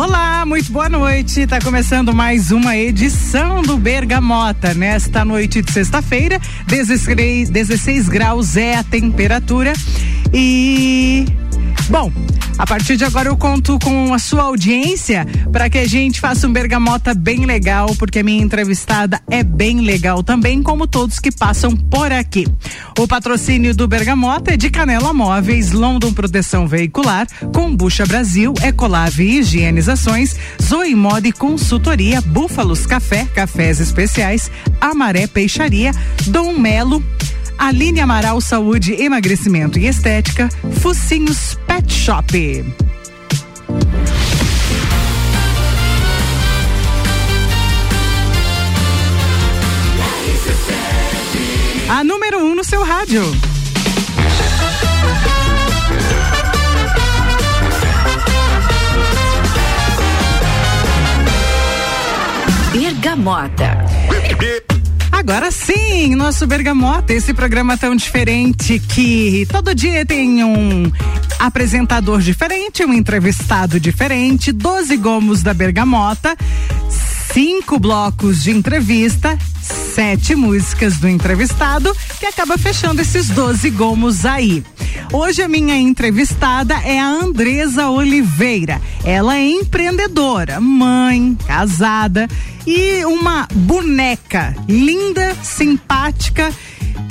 Olá, muito boa noite. Tá começando mais uma edição do Bergamota. Nesta noite de sexta-feira, 16, 16 graus é a temperatura. E. Bom, a partir de agora eu conto com a sua audiência para que a gente faça um bergamota bem legal, porque a minha entrevistada é bem legal também, como todos que passam por aqui. O patrocínio do Bergamota é de Canela Móveis, London Proteção Veicular, Combucha Brasil, Ecolave Higienizações, Zoe Moda e Consultoria, Búfalos Café, Cafés Especiais, Amaré Peixaria, Dom Melo, Aline Amaral Saúde, Emagrecimento e Estética, Focinhos Pet Shop. A número 1 um no seu rádio. Bergamota. Agora sim, nosso Bergamota, esse programa tão diferente que todo dia tem um apresentador diferente, um entrevistado diferente, 12 gomos da Bergamota, cinco blocos de entrevista, sete músicas do entrevistado, que acaba fechando esses 12 gomos aí. Hoje a minha entrevistada é a Andresa Oliveira. Ela é empreendedora, mãe, casada e uma boneca linda, simpática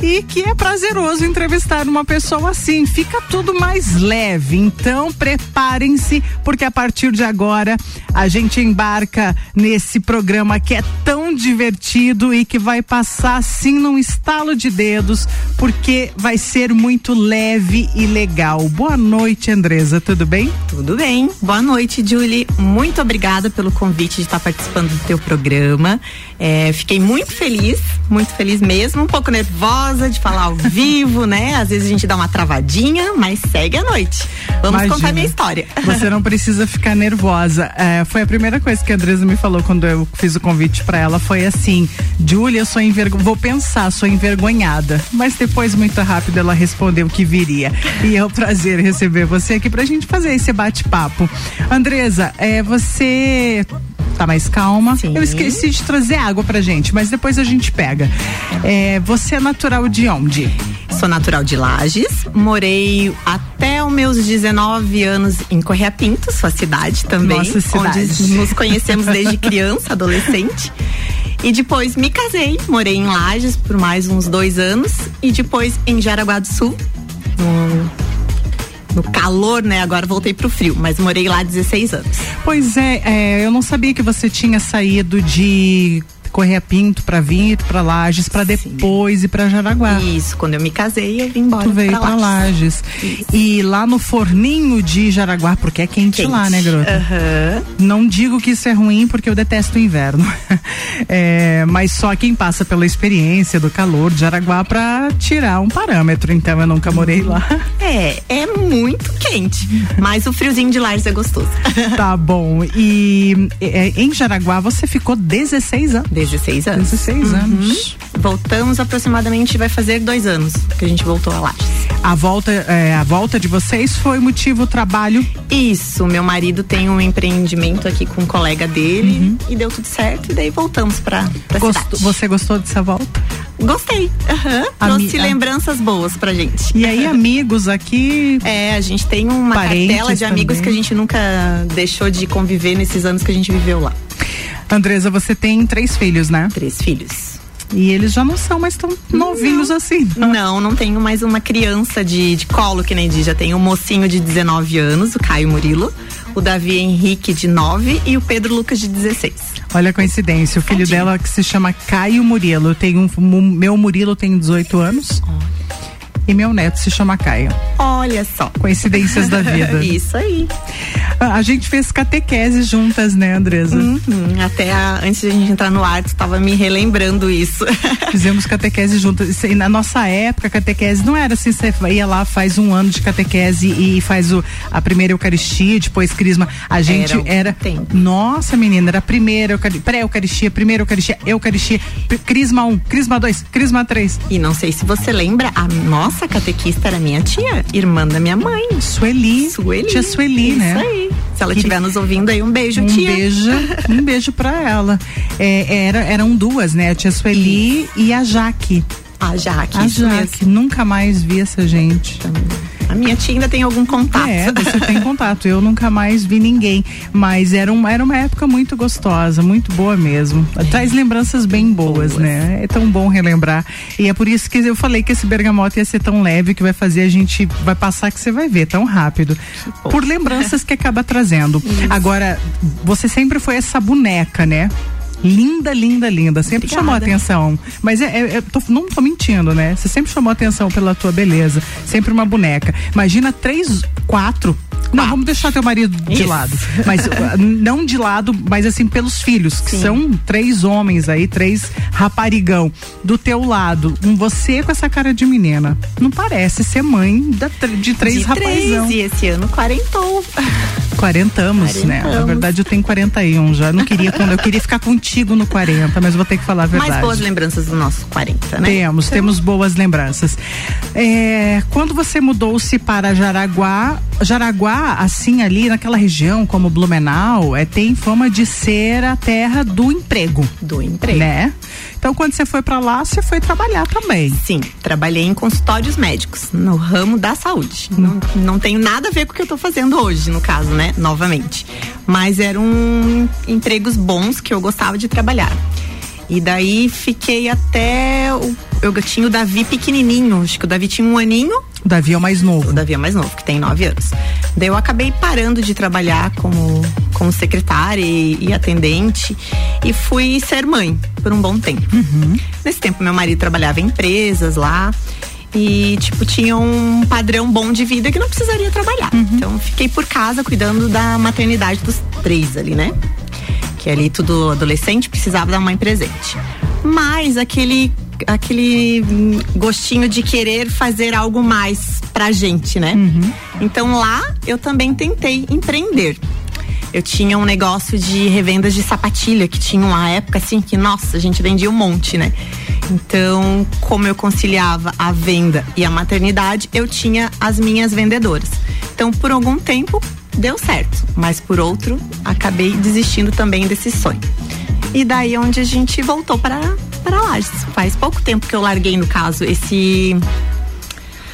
e que é prazeroso entrevistar uma pessoa assim. Fica tudo mais leve. Então, preparem-se, porque a partir de agora a gente embarca nesse programa que é tão divertido e que vai passar assim num estalo de dedos, porque vai ser muito leve e legal. Boa noite, Andresa. Tudo bem? Tudo bem. Boa noite, Julie. Muito obrigada pelo convite de estar participando do teu programa. É, fiquei muito feliz, muito feliz mesmo, um pouco nervosa de falar ao vivo, né? Às vezes a gente dá uma travadinha, mas segue a noite. Vamos Imagina, contar minha história. Você não precisa ficar nervosa. É, foi a primeira coisa que a Andresa me falou quando eu fiz o convite para ela, foi assim, Júlia, eu sou envergonhada, vou pensar, sou envergonhada. Mas depois, muito rápido, ela respondeu que viria. E é um prazer receber você aqui pra gente fazer esse bate-papo. Andresa, é, você tá mais calma. Sim. Eu esqueci de trazer água pra gente, mas depois a gente pega. É, você é natural de onde? Sou natural de Lages, morei até os meus 19 anos em Correia Pinto, sua cidade também. Nossa cidade. Onde nos conhecemos desde criança, adolescente. E depois me casei, morei em Lages por mais uns dois anos e depois em Jaraguá do Sul, no no calor, né? Agora voltei pro frio, mas morei lá 16 anos. Pois é, é eu não sabia que você tinha saído de Correia Pinto para vir para Lages para depois ir para Jaraguá. Isso, quando eu me casei, eu vim embora. Tu veio para Lages. Lages. E lá no forninho de Jaraguá, porque é quente, quente. lá, né, garota? Uhum. Não digo que isso é ruim, porque eu detesto o inverno. é, mas só quem passa pela experiência do calor de Jaraguá para tirar um parâmetro. Então eu nunca morei lá. É, é muito quente. Mas o friozinho de Lages é gostoso. tá bom. E é, em Jaraguá você ficou 16 anos? 16 anos. 16 uhum. anos. Voltamos aproximadamente, vai fazer dois anos que a gente voltou a Lages. A volta, é, a volta de vocês foi motivo trabalho? Isso, meu marido tem um empreendimento aqui com um colega dele uhum. e deu tudo certo e daí voltamos pra, pra Gost, cidade. Você gostou dessa volta? Gostei. Uhum. Trouxe lembranças boas pra gente. E aí, amigos aqui? É, a gente tem uma cartela de amigos também. que a gente nunca deixou de conviver nesses anos que a gente viveu lá. Andresa, você tem três filhos, né? Três filhos. E eles já não são mais tão novinhos não. assim. Não. não, não tenho mais uma criança de, de colo, que nem diz. Já tenho um mocinho de 19 anos, o Caio Murilo, o Davi Henrique, de 9 e o Pedro Lucas, de 16. Olha a coincidência, o filho dela que se chama Caio Murilo. Tem um, meu Murilo tem 18 anos. Oh e meu neto se chama Caio. Olha só. Coincidências da vida. Isso aí. A, a, gente fez catequese juntas, né, Andresa? Uhum. Até a, antes de a gente entrar no ar, tu estava me relembrando isso. Fizemos catequese juntas. E na nossa época, catequese não era assim, você ia lá, faz um ano de catequese e faz o, a primeira Eucaristia, depois Crisma. A gente era. era nossa, menina, era a primeira pré-Eucaristia, primeira Eucaristia, Eucaristia, Crisma 1, um, Crisma 2, Crisma 3. E não sei se você lembra, a nossa nossa catequista era minha tia, irmã da minha mãe. Sueli. Sueli. Tia Sueli, Isso né? Isso aí. Se ela estiver nos ouvindo aí, um beijo, um tia. Beijo, um beijo pra ela. É, era, eram duas, né? A tia Sueli e a Jaque. A Jaque, a Jaque. Nunca mais vi essa gente. A minha tia ainda tem algum contato. É, você tem contato. Eu nunca mais vi ninguém. Mas era, um, era uma época muito gostosa, muito boa mesmo. É. Traz lembranças bem boas, boas, né? É tão bom relembrar. E é por isso que eu falei que esse bergamota ia ser tão leve que vai fazer a gente. Vai passar que você vai ver tão rápido. Por lembranças que acaba trazendo. Isso. Agora, você sempre foi essa boneca, né? Linda, linda, linda. Sempre Obrigada. chamou atenção. Mas é, é, é tô, não tô mentindo, né? Você sempre chamou atenção pela tua beleza. Sempre uma boneca. Imagina três, quatro não, ah. vamos deixar teu marido de Isso. lado. Mas uh, não de lado, mas assim, pelos filhos, que Sim. são três homens aí, três raparigão. Do teu lado, um você com essa cara de menina. Não parece ser mãe da, de três de rapazão. Três, e esse ano quarentou. Quarentamos, né? Na verdade, eu tenho 41 já. Não queria quando eu queria ficar contigo no 40, mas vou ter que falar a verdade. Mais boas lembranças do nosso 40, né? Temos, então... temos boas lembranças. É, quando você mudou-se para Jaraguá, Jaraguá, assim, ali naquela região, como Blumenau, é, tem fama de ser a terra do emprego. Do emprego. Né? Então, quando você foi para lá, você foi trabalhar também. Sim, trabalhei em consultórios médicos, no ramo da saúde. Hum. Não, não tem nada a ver com o que eu estou fazendo hoje, no caso, né? Novamente. Mas eram empregos bons que eu gostava de trabalhar. E daí fiquei até. O, eu tinha o Davi pequenininho, acho que o Davi tinha um aninho. O Davi é o mais novo. O Davi é o mais novo, que tem nove anos. Daí eu acabei parando de trabalhar como, como secretária e, e atendente e fui ser mãe por um bom tempo. Uhum. Nesse tempo, meu marido trabalhava em empresas lá e tipo tinha um padrão bom de vida que não precisaria trabalhar. Uhum. Então fiquei por casa cuidando da maternidade dos três ali, né? Que ali tudo adolescente precisava da mãe presente. Mas aquele aquele gostinho de querer fazer algo mais pra gente, né? Uhum. Então lá eu também tentei empreender. Eu tinha um negócio de revendas de sapatilha que tinha uma época assim que, nossa, a gente vendia um monte, né? Então, como eu conciliava a venda e a maternidade, eu tinha as minhas vendedoras. Então, por algum tempo, deu certo, mas por outro, acabei desistindo também desse sonho. E daí onde a gente voltou para para Lages. Faz pouco tempo que eu larguei no caso esse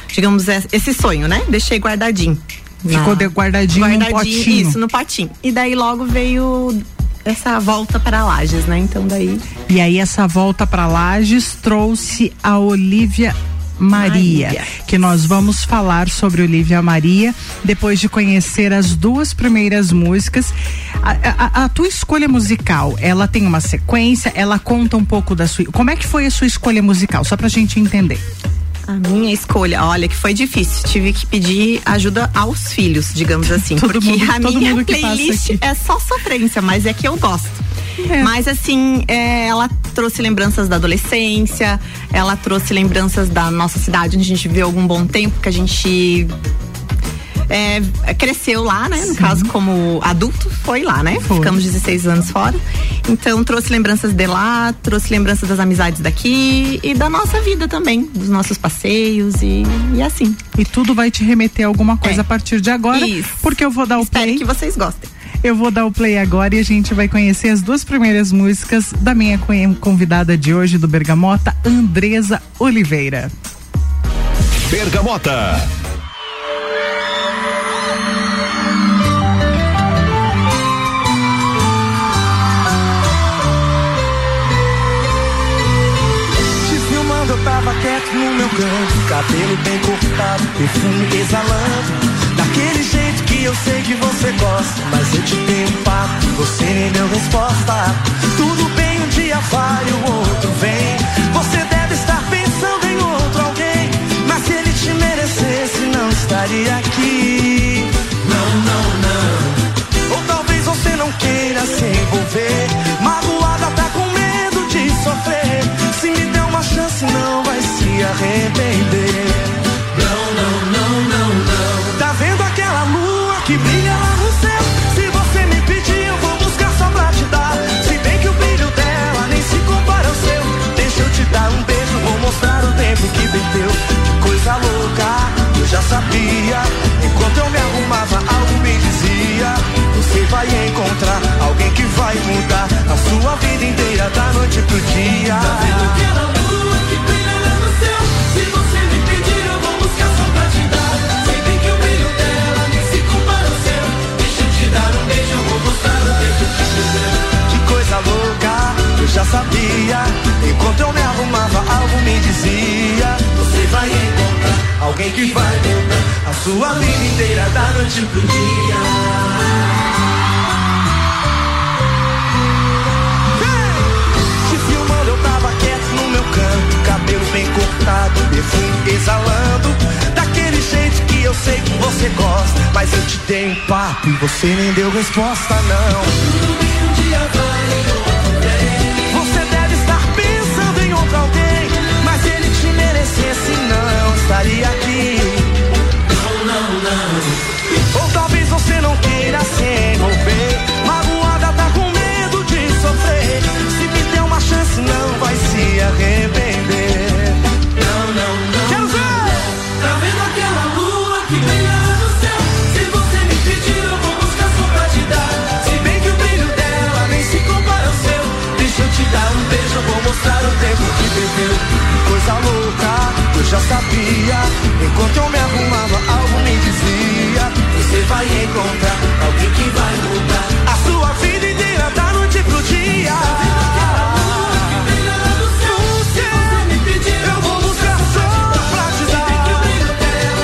digamos esse sonho, né? Deixei guardadinho. Ficou de guardadinho, guardadinho no potinho. Isso, no potinho. E daí logo veio essa volta para Lages, né? Então daí. E aí essa volta para Lages trouxe a Olivia Maria, Maria, que nós vamos falar sobre Olivia Maria depois de conhecer as duas primeiras músicas. A, a, a, tua escolha musical, ela tem uma sequência, ela conta um pouco da sua. Como é que foi a sua escolha musical? Só pra gente entender. A minha escolha, olha que foi difícil. Tive que pedir ajuda aos filhos, digamos assim. todo porque mundo, a minha playlist é só sofrência, mas é que eu gosto. É. Mas assim, é, ela trouxe lembranças da adolescência, ela trouxe lembranças da nossa cidade, onde a gente viveu algum bom tempo, que a gente é, cresceu lá, né? No Sim. caso, como adulto, foi lá, né? Foi. Ficamos 16 anos fora. Então, trouxe lembranças de lá, trouxe lembranças das amizades daqui e da nossa vida também, dos nossos passeios e, e assim. E tudo vai te remeter a alguma coisa é. a partir de agora. Isso. Porque eu vou dar o Espero play. que vocês gostem. Eu vou dar o play agora e a gente vai conhecer as duas primeiras músicas da minha convidada de hoje do Bergamota, Andresa Oliveira. Bergamota. Tava quieto no meu canto, cabelo bem cortado, perfume exalando Daquele jeito que eu sei que você gosta. Mas eu te dei um papo, você nem deu resposta. Tudo bem, um dia vai, o outro vem. Você deve estar pensando em outro alguém. Mas se ele te merecesse, não estaria aqui. da noite pro dia. Tá vendo aquela é lua que brilha lá no céu? Se você me pedir, eu vou buscar só pra te dar. Sei que o brilho dela nem se compara ao céu. Deixa eu te dar um beijo, eu vou mostrar o beijo que quiser. Que coisa louca, eu já sabia. Enquanto eu me arrumava, algo me dizia. Você vai encontrar alguém que vai mudar a sua vida inteira, da noite pro dia. Bem cortado, perfume exalando. Daquele jeito que eu sei que você gosta. Mas eu te dei um papo e você nem deu resposta, não. Tudo bem, um dia vai, Você deve estar pensando em outro alguém. Mas ele te merecesse, não estaria aqui. Não, não, não. Ou talvez você não queira se envolver. Magoada tá com medo de sofrer. Se me der uma chance, não vai se arrepender. Coisa louca, eu já sabia. Enquanto eu me arrumava, algo me dizia: Você vai encontrar alguém que vai mudar a sua vida inteira da noite pro dia. Eu vou buscar só pra te.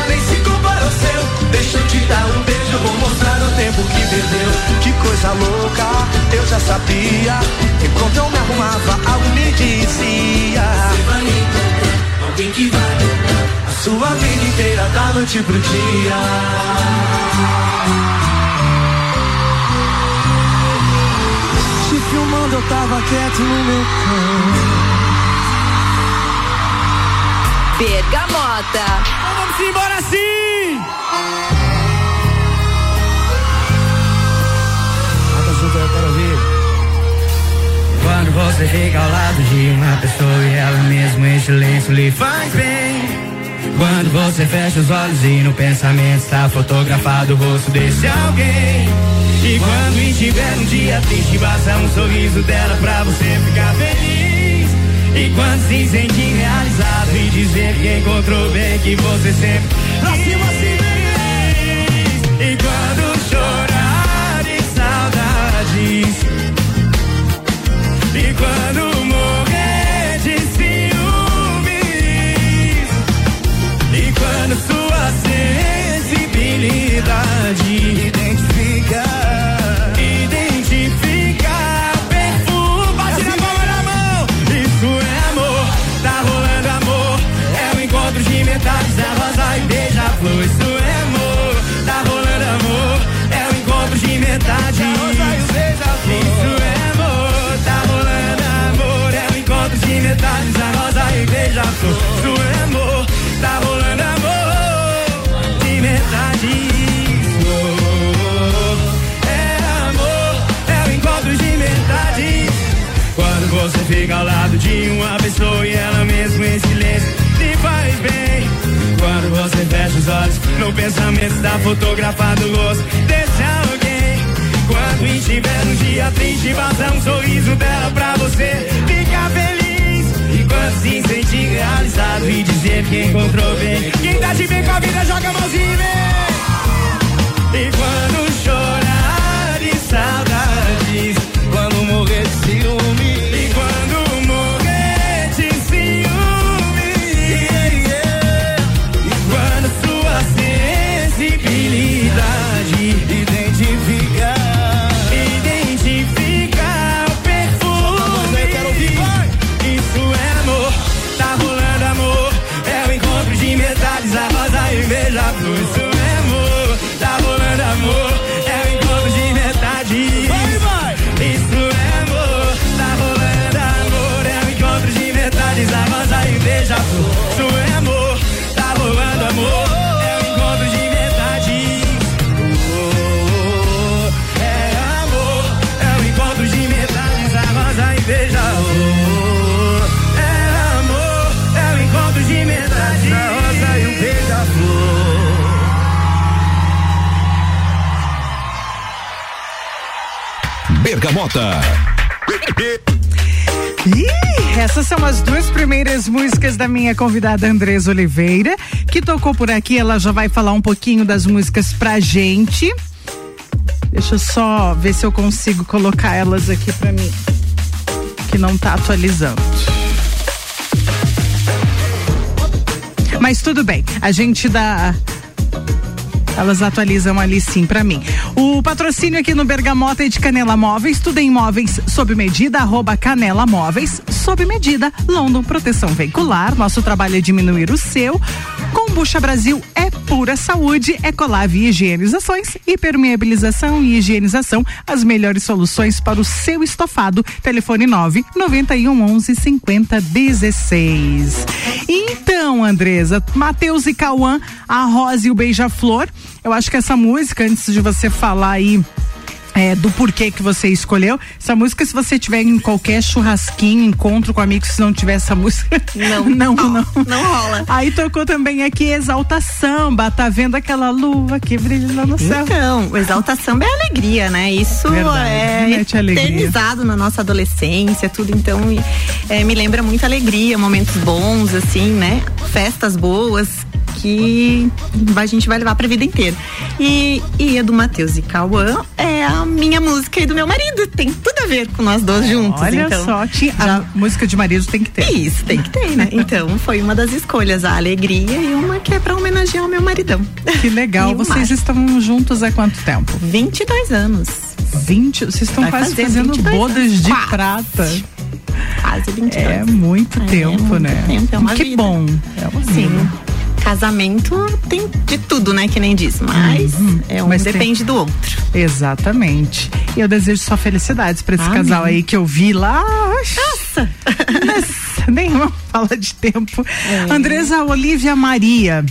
Nem se compara ao seu. Deixa eu te dar um beijo, vou mostrar o tempo que perdeu. Que coisa louca, eu já sabia. Enquanto eu me arrumava, algo me dizia. Você vai encontrar alguém que vai a sua vida inteira da noite pro dia. Te filmando, eu tava quieto no meu canto. Bergamota. Então vamos embora sim! Quando você fica ao lado de uma pessoa e ela mesmo em silêncio lhe faz bem. Quando você fecha os olhos e no pensamento está fotografado o rosto desse alguém. E quando estiver um dia triste, basta um sorriso dela pra você ficar feliz. E quando se sentir realizado e dizer que encontrou bem que você sempre beija-flor. Isso é amor, tá rolando amor de metades. Oh, é amor, é o encontro de metades. Quando você fica ao lado de uma pessoa e ela mesmo em silêncio te faz bem. Quando você fecha os olhos, no pensamento está fotografado o rosto desse alguém. Quando estiver um dia triste, basta um sorriso dela pra você se sentir realizado e dizer que encontrou bem. Quem tá de bem com a vida, joga a mãozinha e vem. E quando chorar de saudades, quando morrer de ciúme. Bergamota. Ih, essas são as duas primeiras músicas da minha convidada Andresa Oliveira, que tocou por aqui. Ela já vai falar um pouquinho das músicas pra gente. Deixa eu só ver se eu consigo colocar elas aqui pra mim, que não tá atualizando. Mas tudo bem, a gente dá elas atualizam ali sim para mim. O patrocínio aqui no Bergamota é de Canela Móveis, tudo em móveis sob medida, arroba Canela Móveis, sob medida, London Proteção Veicular, nosso trabalho é diminuir o seu. Combucha Brasil é pura saúde, Ecolave Higienizações, hipermeabilização e higienização, as melhores soluções para o seu estofado. Telefone 9 91 11 50 16. Então, Andresa, Matheus e Cauã, a Rosa e o Beija-Flor. Eu acho que essa música, antes de você falar aí é, do porquê que você escolheu. Essa música, se você tiver em qualquer churrasquinho, encontro com amigos, se não tiver essa música. Não, não, não. Não, não rola. Aí tocou também aqui Exalta Samba, tá vendo aquela lua que brilha lá no céu. Então, Exalta Samba é alegria, né? Isso Verdade, é eternizado na nossa adolescência, tudo. Então, é, me lembra muito alegria, momentos bons, assim, né? Festas boas que a gente vai levar pra vida inteira. E, e a do Matheus e Cauã é a minha música e do meu marido. Tem tudo a ver com nós dois juntos. Olha então, só, tinha, já... a música de marido tem que ter. Isso, tem que ter, né? Então foi uma das escolhas, a alegria e uma que é pra homenagear o meu maridão. Que legal. Vocês estão juntos há quanto tempo? 22 anos. 20? Vocês estão quase fazendo bodas anos. de quase. prata. Quase 22. É muito é, tempo, é muito né? Tempo, é que vida. bom. É uma Sim. Vida casamento tem de tudo, né? Que nem diz, mas uhum, é um mas depende tem... do outro. Exatamente. E eu desejo só felicidades para esse Amém. casal aí que eu vi lá. Nossa! nem vamos falar de tempo. É. Andresa Olivia Maria.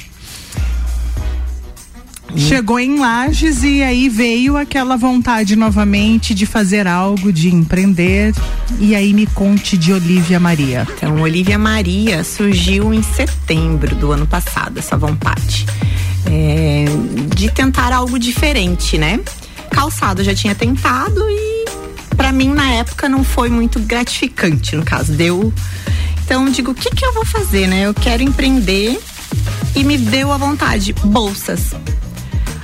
Chegou em Lages e aí veio aquela vontade novamente de fazer algo, de empreender. E aí me conte de Olivia Maria. Então, Olivia Maria surgiu em setembro do ano passado, essa vontade. É, de tentar algo diferente, né? Calçado já tinha tentado e para mim na época não foi muito gratificante, no caso. Deu. Então digo, o que que eu vou fazer, né? Eu quero empreender e me deu a vontade. Bolsas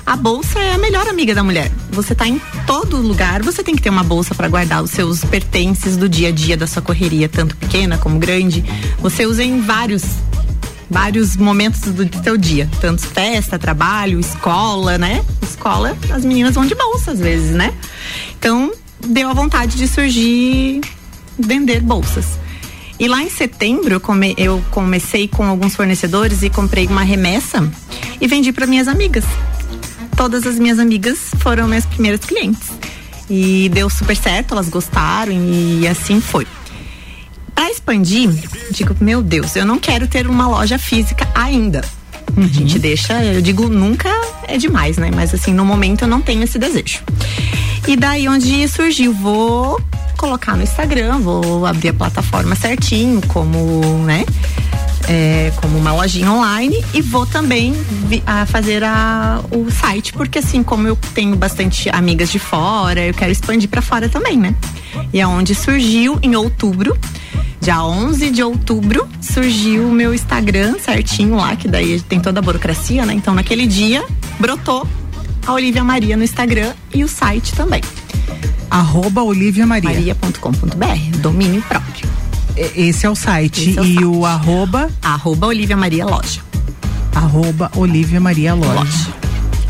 a bolsa é a melhor amiga da mulher. Você está em todo lugar, você tem que ter uma bolsa para guardar os seus pertences do dia a dia da sua correria, tanto pequena como grande. Você usa em vários vários momentos do seu dia, tanto festa, trabalho, escola, né? Escola, as meninas vão de bolsa às vezes, né? Então, deu a vontade de surgir vender bolsas. E lá em setembro eu, come, eu comecei com alguns fornecedores e comprei uma remessa e vendi para minhas amigas todas as minhas amigas foram minhas primeiras clientes. E deu super certo, elas gostaram e assim foi. Para expandir, digo, meu Deus, eu não quero ter uma loja física ainda. Uhum. A gente deixa, eu digo, nunca é demais, né? Mas assim, no momento eu não tenho esse desejo. E daí onde surgiu, vou colocar no Instagram, vou abrir a plataforma certinho, como, né? É, como uma lojinha online e vou também vi, a fazer a, o site, porque assim, como eu tenho bastante amigas de fora, eu quero expandir para fora também, né? E é onde surgiu em outubro, dia 11 de outubro, surgiu o meu Instagram certinho lá, que daí tem toda a burocracia, né? Então naquele dia brotou a Olivia Maria no Instagram e o site também. Arroba Olivia Maria. Maria.com.br, domínio próprio. Esse é o site. É o e site. o arroba? Arroba Olivia Maria Loja. Arroba Olivia Maria Loja. Loja.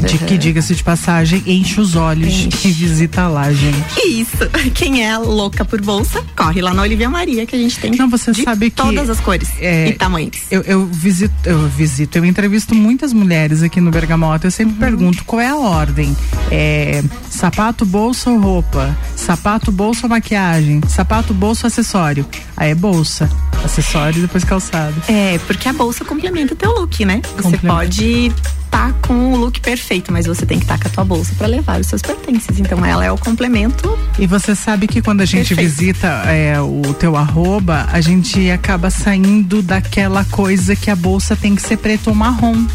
De que, diga-se de passagem, enche os olhos enche. e visita lá, gente. Isso. Quem é louca por bolsa, corre lá na Olivia Maria, que a gente tem Não, você sabe que. Todas as cores é, e tamanhos. Eu, eu, visito, eu visito, eu entrevisto muitas mulheres aqui no Bergamota. Eu sempre uhum. pergunto qual é a ordem. É, sapato, bolsa ou roupa? Sapato, bolsa ou maquiagem? Sapato, bolsa ou acessório? Aí é bolsa acessório e depois calçado. É, porque a bolsa complementa o teu look, né? Você pode tá com o look perfeito, mas você tem que estar tá com a tua bolsa para levar os seus pertences. Então ela é o complemento. E você sabe que quando a gente perfeito. visita é, o teu arroba, a gente acaba saindo daquela coisa que a bolsa tem que ser preto ou marrom.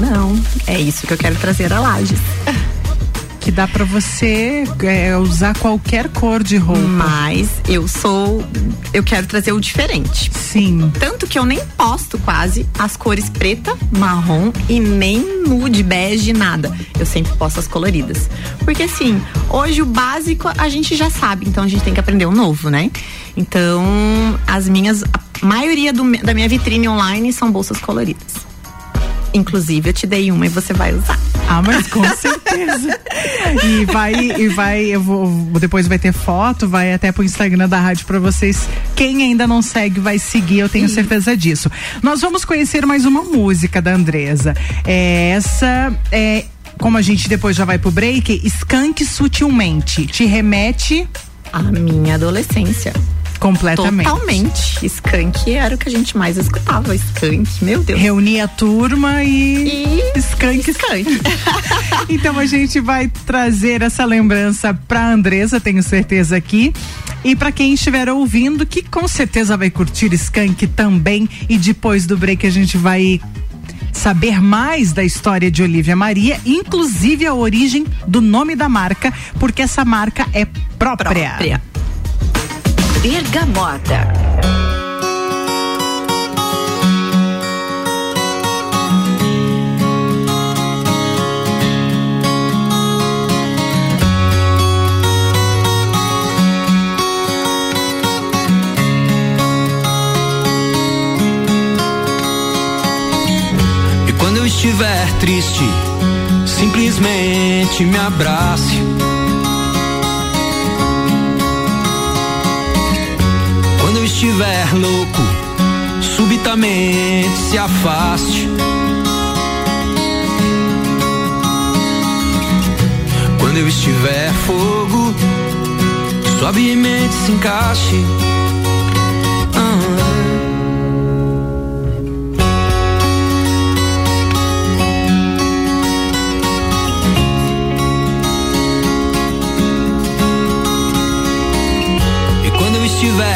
Não, é isso que eu quero trazer a Lages. que dá para você é, usar qualquer cor de roupa. Mas eu sou. Eu quero trazer o diferente. Sim. Tanto que eu nem posto quase as cores preta, marrom e nem nude, bege, nada. Eu sempre posto as coloridas. Porque assim, hoje o básico a gente já sabe, então a gente tem que aprender o novo, né? Então, as minhas. A maioria do, da minha vitrine online são bolsas coloridas. Inclusive, eu te dei uma e você vai usar. Ah, mas com certeza. e vai, e vai, eu vou, depois vai ter foto, vai até pro Instagram da rádio para vocês. Quem ainda não segue, vai seguir, eu tenho Sim. certeza disso. Nós vamos conhecer mais uma música da Andresa. É, essa é como a gente depois já vai pro break, Skank Sutilmente te remete à minha adolescência. Completamente. Totalmente. Skank era o que a gente mais escutava. Skank, meu Deus. Reunia a turma e. E. Skank. Skank. então a gente vai trazer essa lembrança pra Andresa, tenho certeza aqui. E para quem estiver ouvindo, que com certeza vai curtir Skank também. E depois do break a gente vai saber mais da história de Olivia Maria, inclusive a origem do nome da marca, porque essa marca é própria. própria. Bergamota. E quando eu estiver triste, simplesmente me abrace estiver louco, subitamente se afaste. Quando eu estiver fogo, suavemente se encaixe. estiver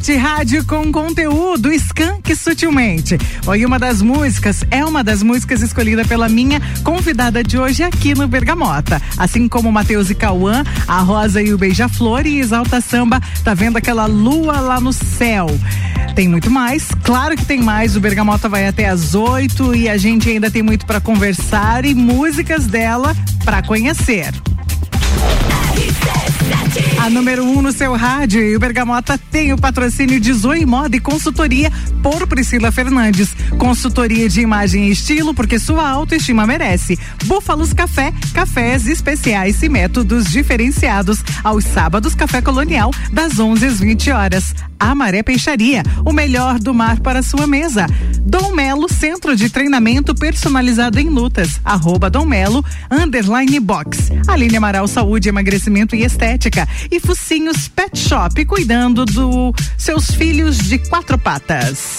RC7 Rádio com conteúdo Skank Sutilmente. Foi uma das músicas, é uma das músicas escolhida pela minha convidada de hoje aqui no Bergamota. Assim como Matheus e Cauã, a Rosa e o Beija-Flor e Exalta Samba, tá vendo aquela lua lá no céu. Tem muito mais, claro que tem mais. O Bergamota vai até às 8 e a gente ainda tem muito para conversar e músicas dela para conhecer. A número 1 um no seu rádio e o Bergamota tem o patrocínio de Zoe Moda e consultoria por Priscila Fernandes. Consultoria de imagem e estilo porque sua autoestima merece. Búfalos Café, cafés especiais e métodos diferenciados. Aos sábados, Café Colonial, das 11 às 20 horas. Amaré Peixaria, o melhor do mar para sua mesa. Dom Melo, centro de treinamento personalizado em lutas. Arroba Dom Melo, underline box. Aline Amaral Saúde, Emagrecimento e Estética. E Focinhos Pet Shop, cuidando dos seus filhos de quatro patas.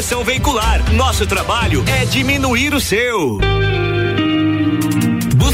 Proteção Veicular. Nosso trabalho é diminuir o seu.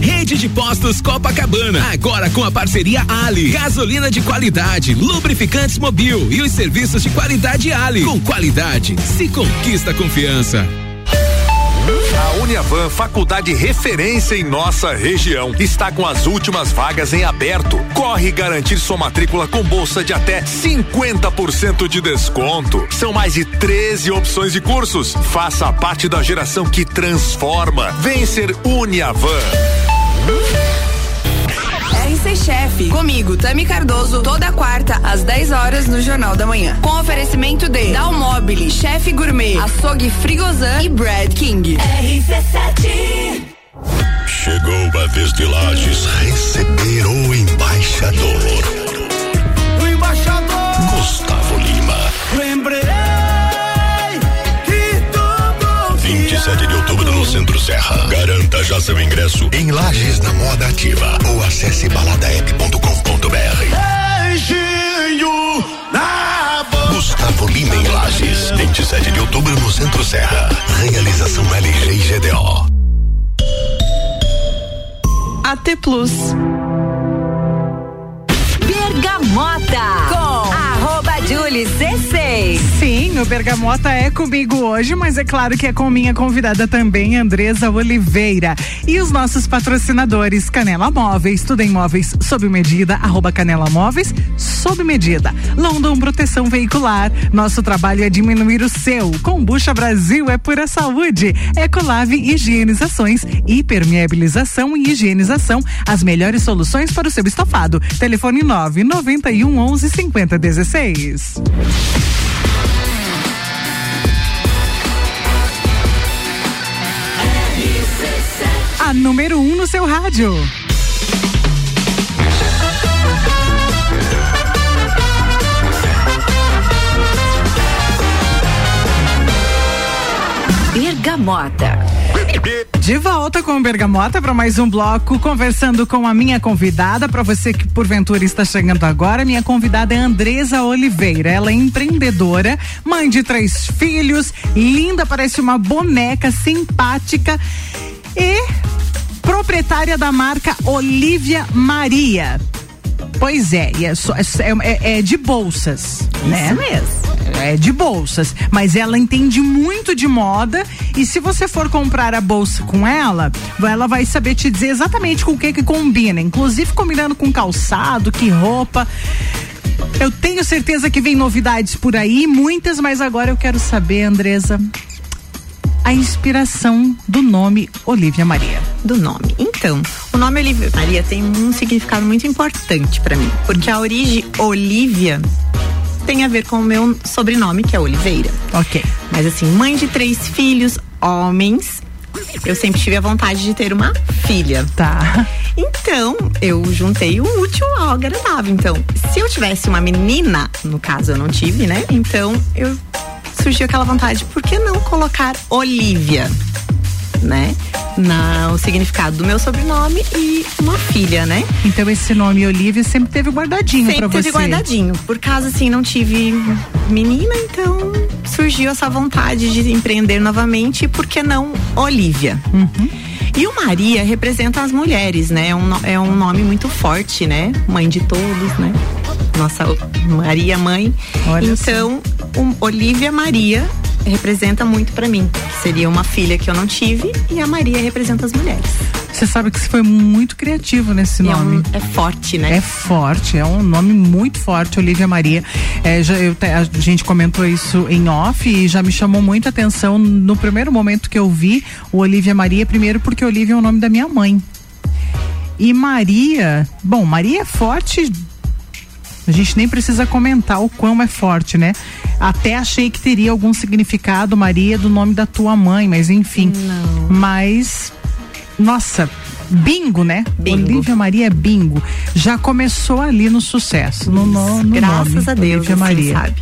Rede de Postos Copacabana, agora com a parceria Ali. Gasolina de qualidade, lubrificantes mobil e os serviços de qualidade Ali. Com qualidade, se conquista confiança. A Uniavan, faculdade referência em nossa região, está com as últimas vagas em aberto. Corre garantir sua matrícula com bolsa de até 50% de desconto. São mais de 13 opções de cursos. Faça parte da geração que transforma. Vem ser Uniavan. RC Chef, comigo, Tami Cardoso, toda quarta, às 10 horas, no Jornal da Manhã. Com oferecimento de Dalmobile, Chef Gourmet, Açougue Frigozan e Brad King. RC7 Chegou a vez de Lages receber o embaixador. 27 de outubro no Centro Serra. Garanta já seu ingresso em Lages na Moda Ativa ou acesse baladaep.com.br. beijinho na boca. Gustavo Lima em Lages. 27 de outubro no Centro Serra. Realização LG e GDO. AT Plus. Bergamota com arroba Julie C6. Sim, o Bergamota é comigo hoje, mas é claro que é com minha convidada também, Andresa Oliveira. E os nossos patrocinadores, Canela Móveis, tudo em móveis sob medida, arroba Canela Móveis, sob medida. London Proteção Veicular, nosso trabalho é diminuir o seu. Combucha Brasil é pura saúde. Ecolave Higienizações, hipermeabilização e higienização, as melhores soluções para o seu estofado. Telefone 9 91 11 50 16. A número 1 um no seu rádio. Bergamota. De volta com o Bergamota para mais um bloco, conversando com a minha convidada. Para você que porventura está chegando agora, minha convidada é Andresa Oliveira. Ela é empreendedora, mãe de três filhos, linda, parece uma boneca, simpática e proprietária da marca Olivia Maria. Pois é, e é, só- é- é- é de bolsas, né? mesmo. É de bolsas, mas ela entende muito de moda e se você for comprar a bolsa com ela, ela vai saber te dizer exatamente com o que que combina, inclusive combinando com calçado, que roupa. Eu tenho certeza que vem novidades por aí, muitas, mas agora eu quero saber, Andresa, a inspiração do nome Olivia Maria. Do nome. Então, o nome Olivia Maria tem um significado muito importante pra mim, porque a origem Olivia tem a ver com o meu sobrenome, que é Oliveira. Ok. Mas assim, mãe de três filhos, homens, eu sempre tive a vontade de ter uma filha. Tá. Então, eu juntei o útil ao agradável. Então, se eu tivesse uma menina, no caso eu não tive, né? Então, eu surgiu aquela vontade, por que não colocar Olivia? Né? Na, o significado do meu sobrenome e uma filha, né? Então esse nome Olivia sempre teve guardadinho Sempre pra você. teve guardadinho. Por causa assim, não tive menina, então surgiu essa vontade de empreender novamente. E por que não Olivia? Uhum. E o Maria representa as mulheres, né? É um, no- é um nome muito forte, né? Mãe de todos, né? Nossa Maria mãe. Olha então, o Olivia Maria representa muito pra mim. Seria uma filha que eu não tive e a Maria representa as mulheres. Você sabe que você foi muito criativo nesse E é nome. um- é forte, né? É forte, é um nome muito forte, Olivia Maria. É, já, eu a gente comentou isso em off e já me chamou muita atenção no primeiro momento que eu vi o Olivia Maria, primeiro porque Olivia é o nome da minha mãe. E Maria, bom, Maria é forte. A gente nem precisa comentar o quão é forte, né? Até achei que teria algum significado, Maria, do nome da tua mãe, mas enfim. Mas, nossa, bingo, né? Olivia Maria é bingo. Já começou ali no sucesso, no, no, no Graças nome, a Deus, Olivia assim, Maria. sabe?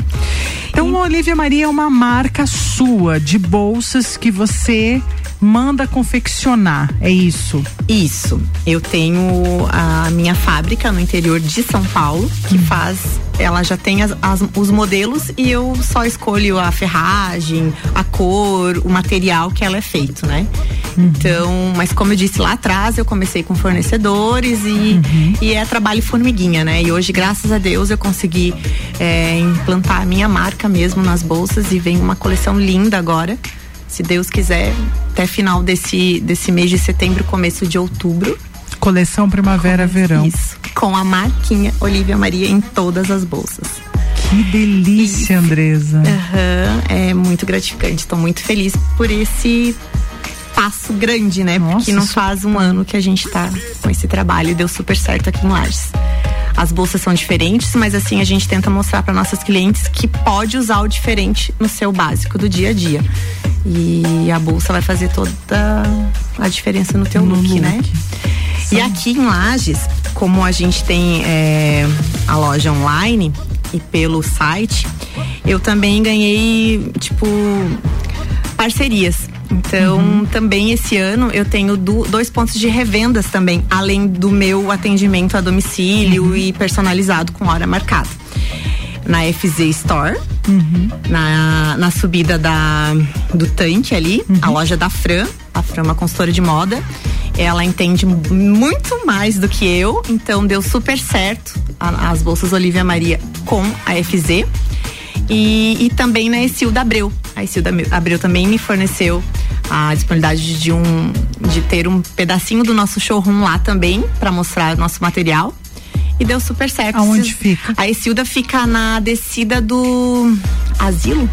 Então, Olivia Maria é uma marca sua de bolsas que você manda confeccionar, é isso? Isso. Eu tenho a minha fábrica no interior de São Paulo, que faz. Ela já tem as- as- os modelos e eu só escolho a ferragem, a cor, o material que ela é feito, né? Então, mas como eu disse lá atrás, eu comecei com fornecedores e, e é trabalho formiguinha, né? E hoje, graças a Deus, eu consegui é, implantar a minha marca mesmo nas bolsas e vem uma coleção linda agora. Se Deus quiser, até final desse, desse mês de setembro, começo de outubro. Coleção Primavera-Verão. Isso. Com a marquinha Olivia Maria em todas as bolsas. Que delícia, Andresa. Aham, é muito gratificante. Estou muito feliz por esse passo grande, né? Porque não faz um ano que a gente tá com esse trabalho e deu super certo aqui em Lages. As bolsas são diferentes, mas assim a gente tenta mostrar para nossas clientes que pode usar o diferente no seu básico do dia a dia. E a bolsa vai fazer toda a diferença no teu look, né? E aqui em Lages, como a gente tem é, a loja online e pelo site, eu também ganhei, tipo, parcerias. Então, também esse ano eu tenho du- dois pontos de revendas também, além do meu atendimento a domicílio e personalizado com hora marcada. Na FZ Store, na, na subida da, do tanque ali, a loja da Fran, a Fran é uma consultora de moda. Ela entende muito mais do que eu, então deu super certo a- as bolsas Olivia Maria com a FZ. E, e também na Exilda Abreu. A Exilda Abreu também me forneceu a disponibilidade de um de ter um pedacinho do nosso showroom lá também para mostrar o nosso material. E deu super certo. Aonde fica? A Exilda fica na descida do asilo.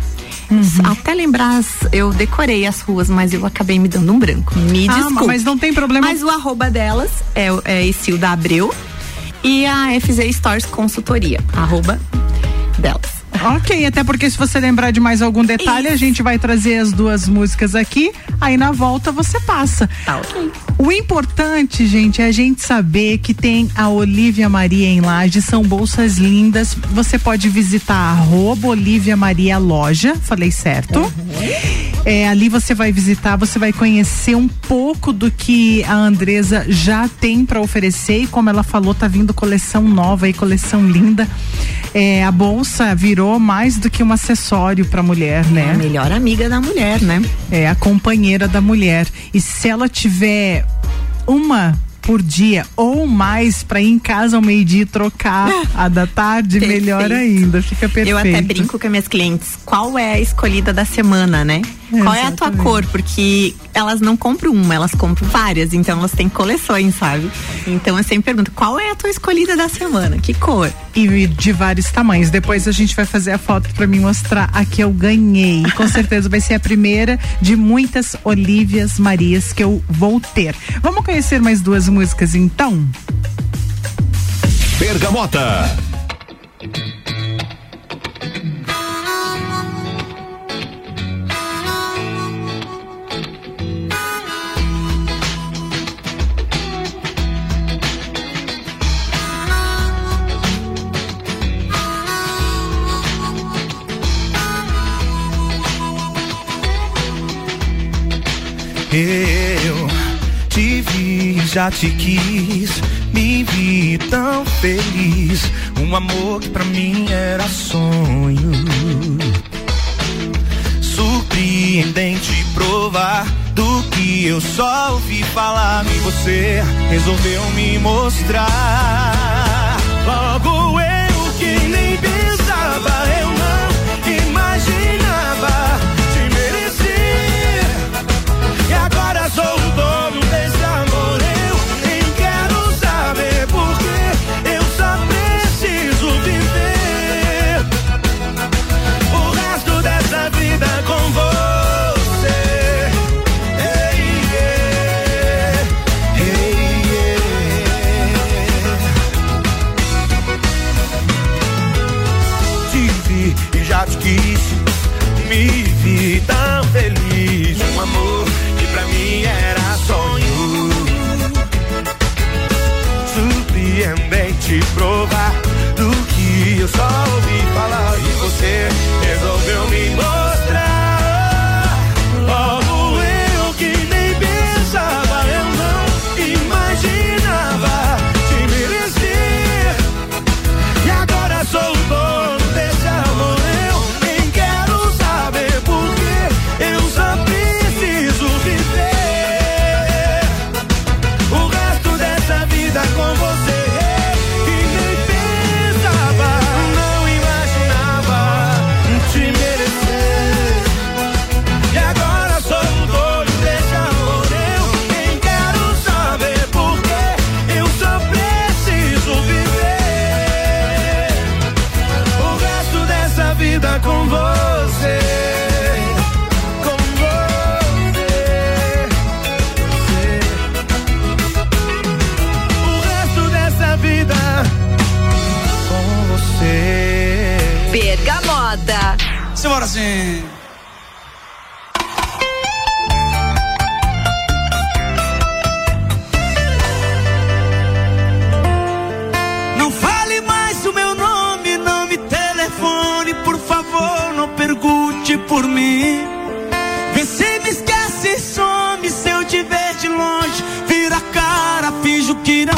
Uhum. Até lembrar, eu decorei as ruas, mas eu acabei me dando um branco. Me Ah, desculpe. mas não tem problema. Mas o arroba delas é, é Exilda Abreu e a FZ Stores Consultoria, arroba delas. Ok, até porque se você lembrar de mais algum detalhe, a gente vai trazer as duas músicas aqui, aí na volta você passa. Tá ok. O importante, gente, é a gente saber que tem a Olivia Maria em Laje, são bolsas lindas. Você pode visitar a arroba Olivia Maria Loja, falei certo? É, ali você vai visitar, você vai conhecer um pouco do que a Andresa já tem para oferecer e como ela falou, tá vindo coleção nova e coleção linda. É, a bolsa virou mais do que um acessório para mulher, né? É a melhor amiga da mulher, né? É a companheira da mulher. E se ela tiver uma por dia ou mais para ir em casa ao meio-dia e trocar a da tarde, melhor ainda. Fica perfeito. Eu até brinco com as minhas clientes, qual é a escolhida da semana, né? Qual é a tua cor? Porque elas não compram uma, elas compram várias, então elas têm coleções, sabe? Então eu sempre pergunto, qual é a tua escolhida da semana? Que cor? E de vários tamanhos. Depois a gente vai fazer a foto para mim mostrar a que eu ganhei. E com certeza vai ser a primeira de muitas Olívias Marias que eu vou ter. Vamos conhecer mais duas músicas então? Bergamota. Eu te vi, já te quis, me vi tão feliz. Um amor que pra mim era sonho. Surpreendente provar do que eu só ouvi falar. E você resolveu me mostrar. Logo eu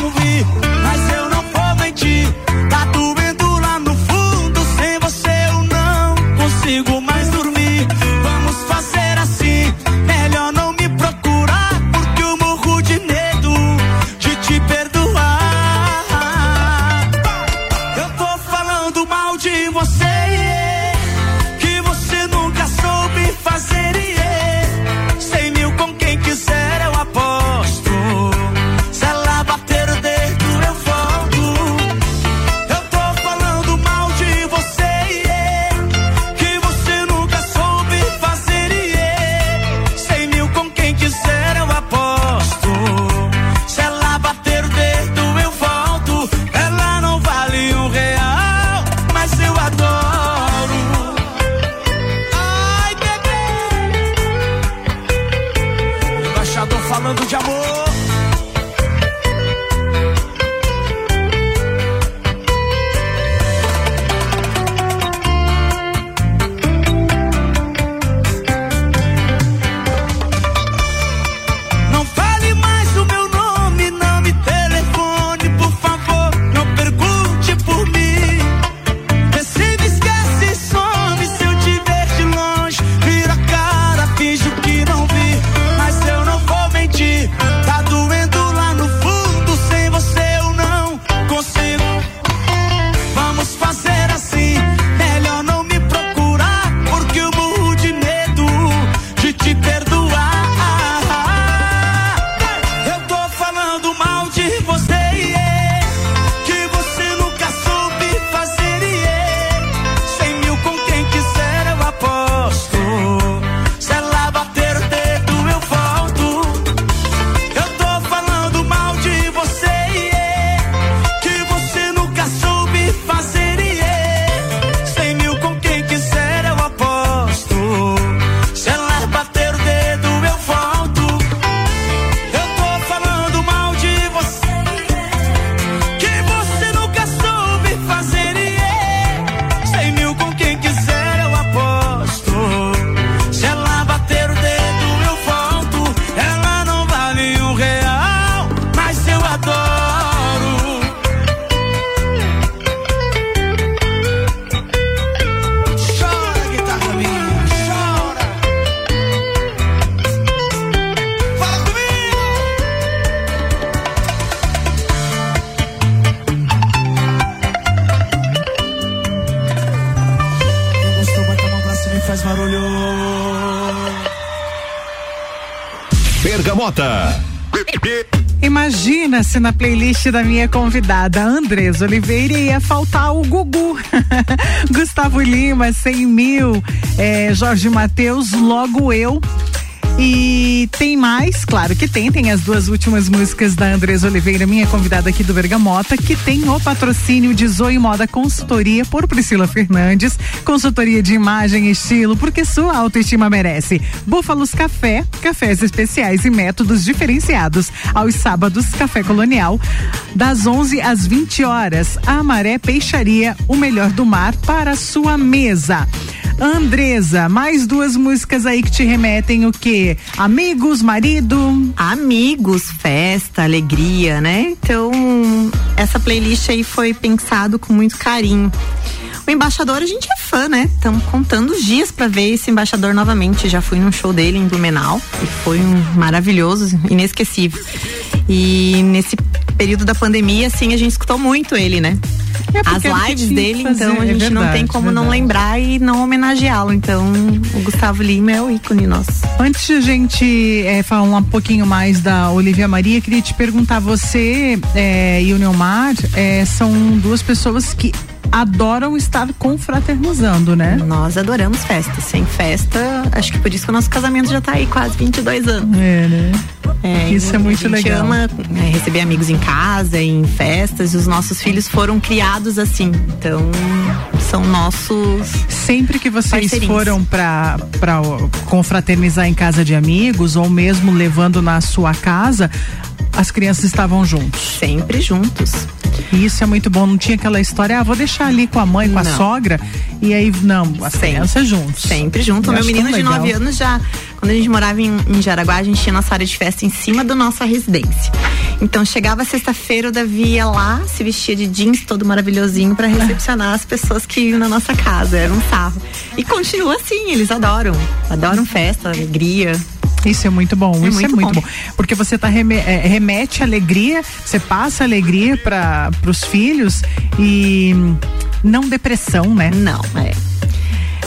movie na playlist da minha convidada Andres Oliveira, ia faltar o Gugu. Gustavo Lima, 100 mil. É, Jorge Matheus, logo eu. E tem mais, claro que tem, tem as duas últimas músicas da Andresa Oliveira, minha convidada aqui do Bergamota, que tem o patrocínio de Zoe Moda Consultoria por Priscila Fernandes, consultoria de imagem e estilo, porque sua autoestima merece. Búfalos Café, cafés especiais e métodos diferenciados. Aos sábados, Café Colonial, das 11 às 20 horas. A Maré Peixaria, o melhor do mar para sua mesa. Andresa, mais duas músicas aí que te remetem o quê? Amigos, marido? Amigos, festa, alegria, né? Então, essa playlist aí foi pensado com muito carinho. O embaixador, a gente é fã, né? Estamos contando os dias para ver esse embaixador novamente. Já fui num show dele em Blumenau e foi um maravilhoso, inesquecível. E nesse período da pandemia, assim, a gente escutou muito ele, né? É As lives dele, fazer, então a é gente não verdade, tem como não lembrar e não homenageá-lo. Então, o Gustavo Lima é o ícone nosso. Antes de a gente eh, falar um pouquinho mais da Olivia Maria, queria te perguntar, você e o Neomar são duas pessoas que adoram estar confraternizando, né? Nós adoramos festa. Sem festa, acho que por isso que o nosso casamento já tá aí quase 22 anos. É, né? É, Isso é muito a gente legal. ama é, receber amigos em casa, em festas, e os nossos filhos foram criados assim. Então, são nossos. Sempre que vocês foram ó, confraternizar em casa de amigos ou mesmo levando na sua casa, as crianças estavam juntos. Sempre juntos. E isso é muito bom. Não tinha aquela história, ah, vou deixar ali com a mãe, com a Não. sogra. E aí, não, as crianças juntos. Sempre junto. Eu meu menino de legal. 9 anos já, quando a gente morava em, em Jaraguá, a gente tinha nossa área de festa em cima da nossa residência. Então chegava sexta-feira, o Davi ia lá, se vestia de jeans todo maravilhosinho pra recepcionar as pessoas que iam na nossa casa. Era um sarro. E continua assim, eles adoram. Adoram festa, alegria. Isso é muito bom, É isso é muito muito bom. bom. Porque você tá reme- é, remete alegria, você passa alegria para os filhos e não depressão, né? Não, é.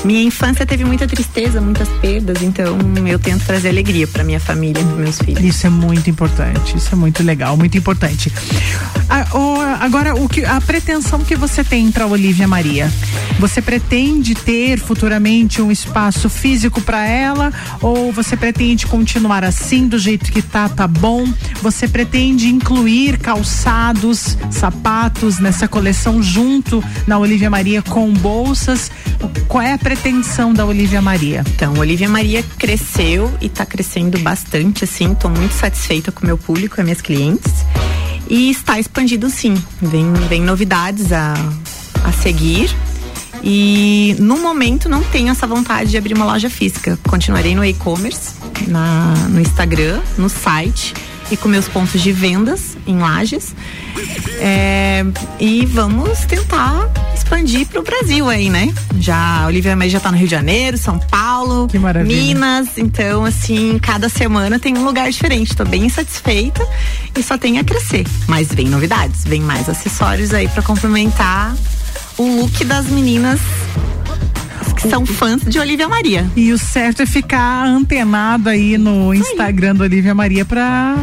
Minha infância teve muita tristeza, muitas perdas, então eu tento trazer alegria pra minha família, pros meus filhos. Isso é muito importante, isso é muito legal, muito importante. A- o- agora, o que, a pretensão que você tem para Olivia Maria? Você pretende ter futuramente um espaço físico para ela ou você pretende continuar assim do jeito que tá, tá bom? Você pretende incluir calçados, sapatos nessa coleção junto na Olivia Maria com bolsas? Qual é a pretensão da Olivia Maria? Então, Olivia Maria cresceu e tá crescendo bastante, assim. Tô muito satisfeita com o meu público, as minhas clientes. E está expandido, sim. Vem, vem novidades a, a seguir. E no momento não tenho essa vontade de abrir uma loja física. Continuarei no e-commerce, no Instagram, no site e com meus pontos de vendas em lajes. É, e vamos tentar expandir para o Brasil aí, né? Já a Olivia May já tá no Rio de Janeiro, São Paulo, Minas. Então, assim, cada semana tem um lugar diferente. Tô bem satisfeita e só tem a crescer. Mas vem novidades, vem mais acessórios aí para complementar o look das meninas que são fãs de Olivia Maria. E o certo é ficar antenado aí no Instagram da Olivia Maria pra.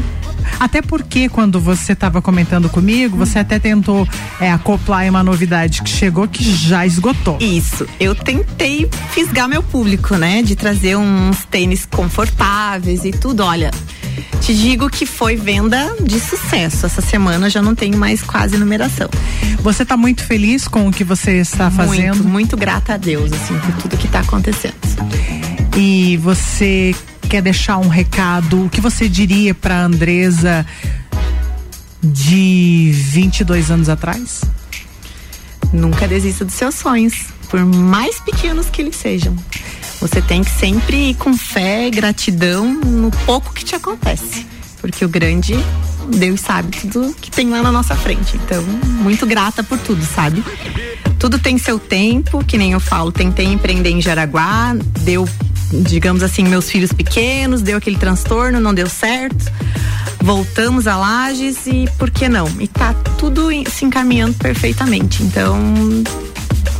Até porque quando você estava comentando comigo, você até tentou é, acoplar uma novidade que chegou que já esgotou. Isso. Eu tentei fisgar meu público, né? De trazer uns tênis confortáveis e tudo. Olha, te digo que foi venda de sucesso. Essa semana já não tenho mais quase numeração. Você está muito feliz com o que você está fazendo? Muito, muito grata a Deus, assim, por tudo que tá acontecendo. E você quer deixar um recado? O que você diria para Andresa de 22 anos atrás? Nunca desista dos seus sonhos, por mais pequenos que eles sejam. Você tem que sempre ir com fé e gratidão no pouco que te acontece. Porque o grande, Deus sabe tudo que tem lá na nossa frente. Então, muito grata por tudo, sabe? Tudo tem seu tempo, que nem eu falo, tentei empreender em Jaraguá, deu, digamos assim, meus filhos pequenos, deu aquele transtorno, não deu certo. Voltamos a Lages e por que não? E tá tudo se encaminhando perfeitamente. Então,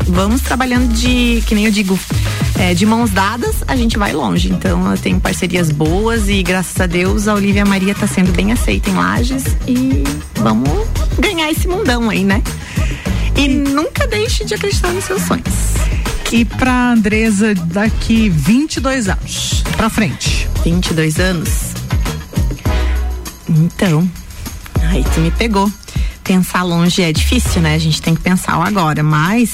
vamos trabalhando de, que nem eu digo, é, de mãos dadas, a gente vai longe. Então, eu tenho parcerias boas e graças a Deus a Olivia Maria tá sendo bem aceita em Lages e vamos ganhar esse mundão aí, né? E nunca deixe de acreditar nos seus sonhos. E pra Andresa daqui 22 anos pra frente? 22 anos. Então, aí tu me pegou. Pensar longe é difícil, né? A gente tem que pensar agora, mas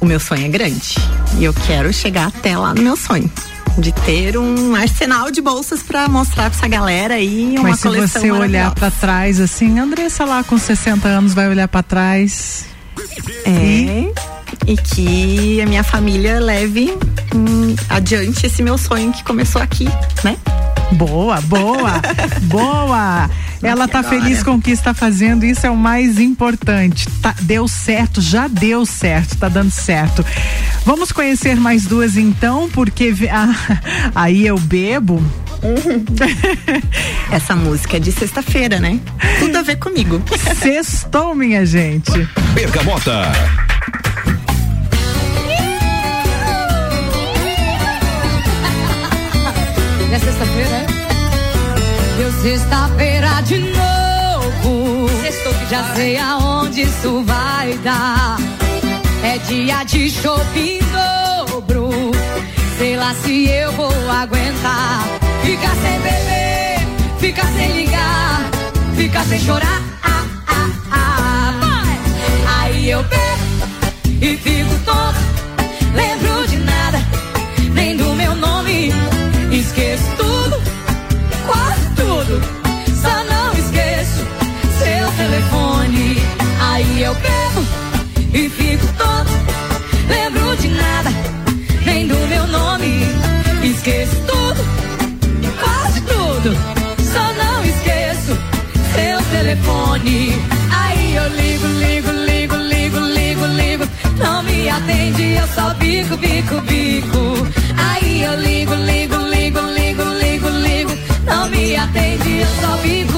o meu sonho é grande. E eu quero chegar até lá no meu sonho. De ter um arsenal de bolsas para mostrar pra essa galera aí uma Mas se coleção você olhar pra trás assim, Andressa lá com 60 anos vai olhar pra trás. É. E que a minha família leve hum, adiante esse meu sonho que começou aqui, né? Boa, boa, boa. Ela tá feliz com o que está fazendo, isso é o mais importante. Tá, deu certo, já deu certo, tá dando certo. Vamos conhecer mais duas então, porque vi- ah, aí eu bebo. Essa música é de sexta-feira, né? Tudo a ver comigo. Sextou, minha gente. Bergamota. É sexta-feira, né? Deu sexta-feira de novo. Já sei aonde isso vai dar. É dia de shopping dobro. Sei lá se eu vou aguentar. Ficar sem beber, ficar sem ligar, ficar sem chorar. Ah, ah, ah. Aí eu bebo e fico tonto. Telefone. Aí eu ligo, ligo, ligo, ligo, ligo, ligo. Não me atende, eu só bico, bico, bico. Aí eu ligo, ligo, ligo, ligo, ligo, ligo. Não me atende, eu só bico,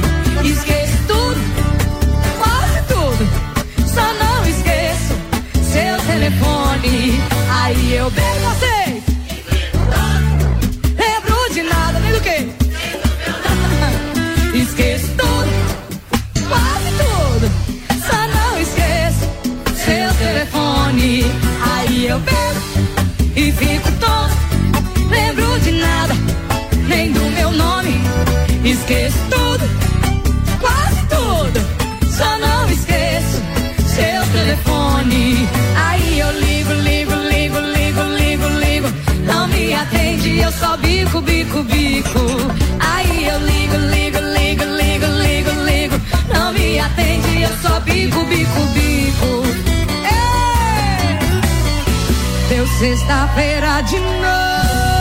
Esqueço tudo, quase tudo. Só não esqueço seu telefone. Aí eu ligo, ligo, ligo, ligo, ligo, ligo. Não me atende, eu só bico, bico, bico. Aí eu ligo, ligo, ligo, ligo, ligo, ligo. Não me atende, eu só bico, bico, bico. Ei! Deu sexta-feira de novo.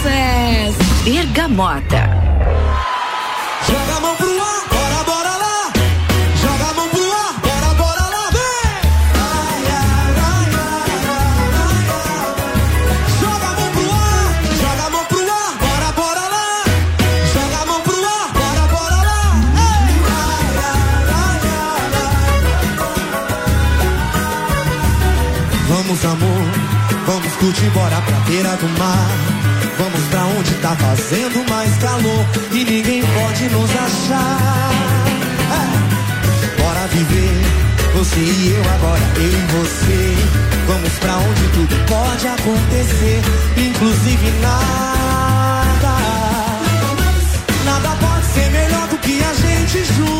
Sucesso. Bergamota. Joga a mão pro ar, bora, bora lá. Joga a mão pro ar, bora, bora lá, vem. Joga a mão pro ar, joga a mão pro ar, bora, bora lá. Joga a mão pro ar, bora, bora lá. Vamos, amor, vamos curtir, bora pra beira do mar. Vamos pra onde tá fazendo mais calor e ninguém pode nos achar. É. Bora viver, você e eu agora, eu e você. Vamos pra onde tudo pode acontecer, inclusive nada. Nada pode ser melhor do que a gente junto.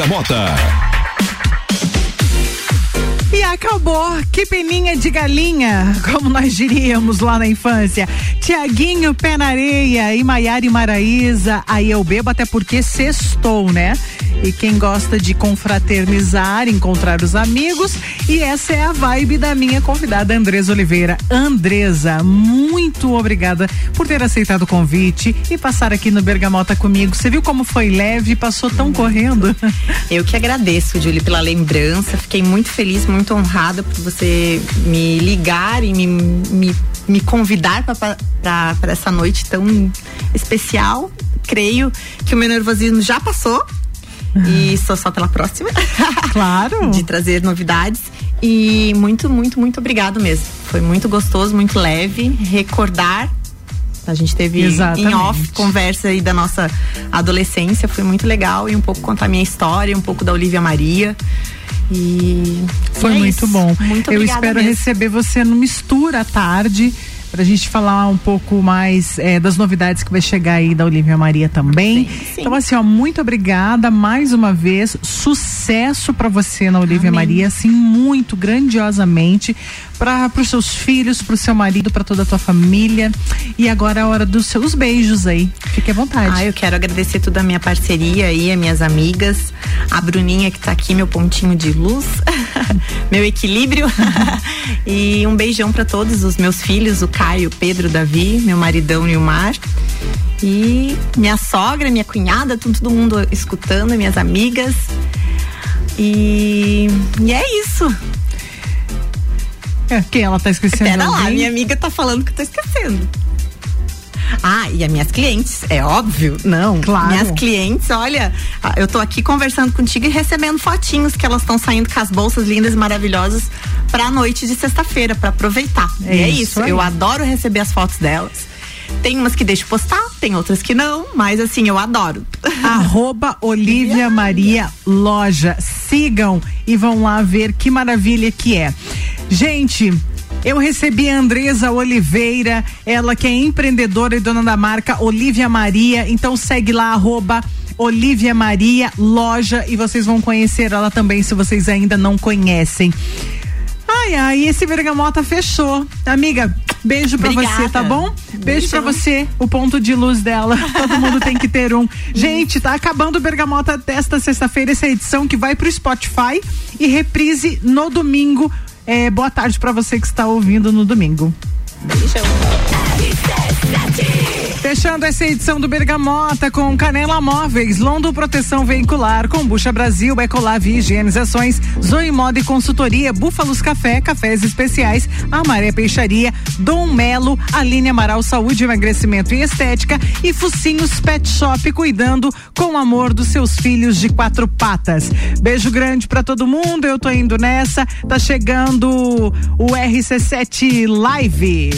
Bergamota. E acabou. Que peninha de galinha, como nós diríamos lá na infância. Tiaguinho, Pé na Areia e Maiara e Maraísa. Aí eu bebo até porque sextou, né? E quem gosta de confraternizar, encontrar os amigos. E essa é a vibe da minha convidada, Andresa Oliveira. Andresa, muito obrigada por ter aceitado o convite e passar aqui no Bergamota comigo. Você viu como foi leve, passou tão correndo? Eu que agradeço, Julie, pela lembrança. Fiquei muito feliz, muito honrada por você me ligar e me, me, me convidar para essa noite tão especial. Creio que o meu nervosismo já passou. E sou só pela próxima. Claro. De trazer novidades. E muito, muito, muito obrigado mesmo. Foi muito gostoso, muito leve. Recordar. A gente teve Exatamente. em off conversa aí da nossa adolescência. Foi muito legal. E um pouco contar minha história, um pouco da Olivia Maria. E Foi é muito isso. bom. Muito Eu espero mesmo. receber você no Mistura à tarde. Pra gente falar um pouco mais eh, das novidades que vai chegar aí da Olivia Maria também. Então, assim, ó, muito obrigada mais uma vez. Sucesso pra você na Olivia Maria, assim, muito grandiosamente. Para os seus filhos, pro seu marido, pra toda a tua família. E agora é a hora dos seus beijos aí. Fique à vontade. Ah, eu quero agradecer toda a minha parceria aí, as minhas amigas, a Bruninha que tá aqui, meu pontinho de luz, meu equilíbrio. e um beijão pra todos os meus filhos, o Caio, Pedro, Davi, meu maridão Nilmar. E minha sogra, minha cunhada, todo mundo escutando, minhas amigas. E, e é isso. É, quem ela tá esquecendo? Pera lá, alguém? minha amiga tá falando que eu tô esquecendo. Ah, e as minhas clientes, é óbvio, não. Claro. Minhas clientes, olha, eu tô aqui conversando contigo e recebendo fotinhos que elas estão saindo com as bolsas lindas e maravilhosas pra noite de sexta-feira, pra aproveitar. É e é isso isso, aí. eu adoro receber as fotos delas. Tem umas que deixo postar, tem outras que não, mas assim, eu adoro. Arroba Olivia Maria Loja. Sigam e vão lá ver que maravilha que é. Gente, eu recebi a Andresa Oliveira, ela que é empreendedora e dona da marca Olivia Maria. Então segue lá, arroba Olivia Maria Loja e vocês vão conhecer ela também se vocês ainda não conhecem. Ai, ai, esse bergamota fechou. Amiga, beijo pra Obrigada. você, tá bom? Beijo pra Beijão. você, o ponto de luz dela. Todo mundo tem que ter um. Gente, tá acabando o bergamota desta sexta-feira, essa edição que vai pro Spotify e reprise no domingo. É, boa tarde pra você que está ouvindo no domingo. Beijão. RC7 Fechando essa edição do Bergamota com Canela Móveis, Londo Proteção Veicular, Combucha Brasil, Ecolave Higienizações, Zoe Moda e Consultoria, Búfalos Café, Cafés Especiais, Amaré Peixaria, Dom Melo, Aline Amaral Saúde, Emagrecimento e Estética e Focinhos Pet Shop, cuidando com amor dos seus filhos de quatro patas. Beijo grande para todo mundo, eu tô indo nessa, tá chegando o RC7 Live.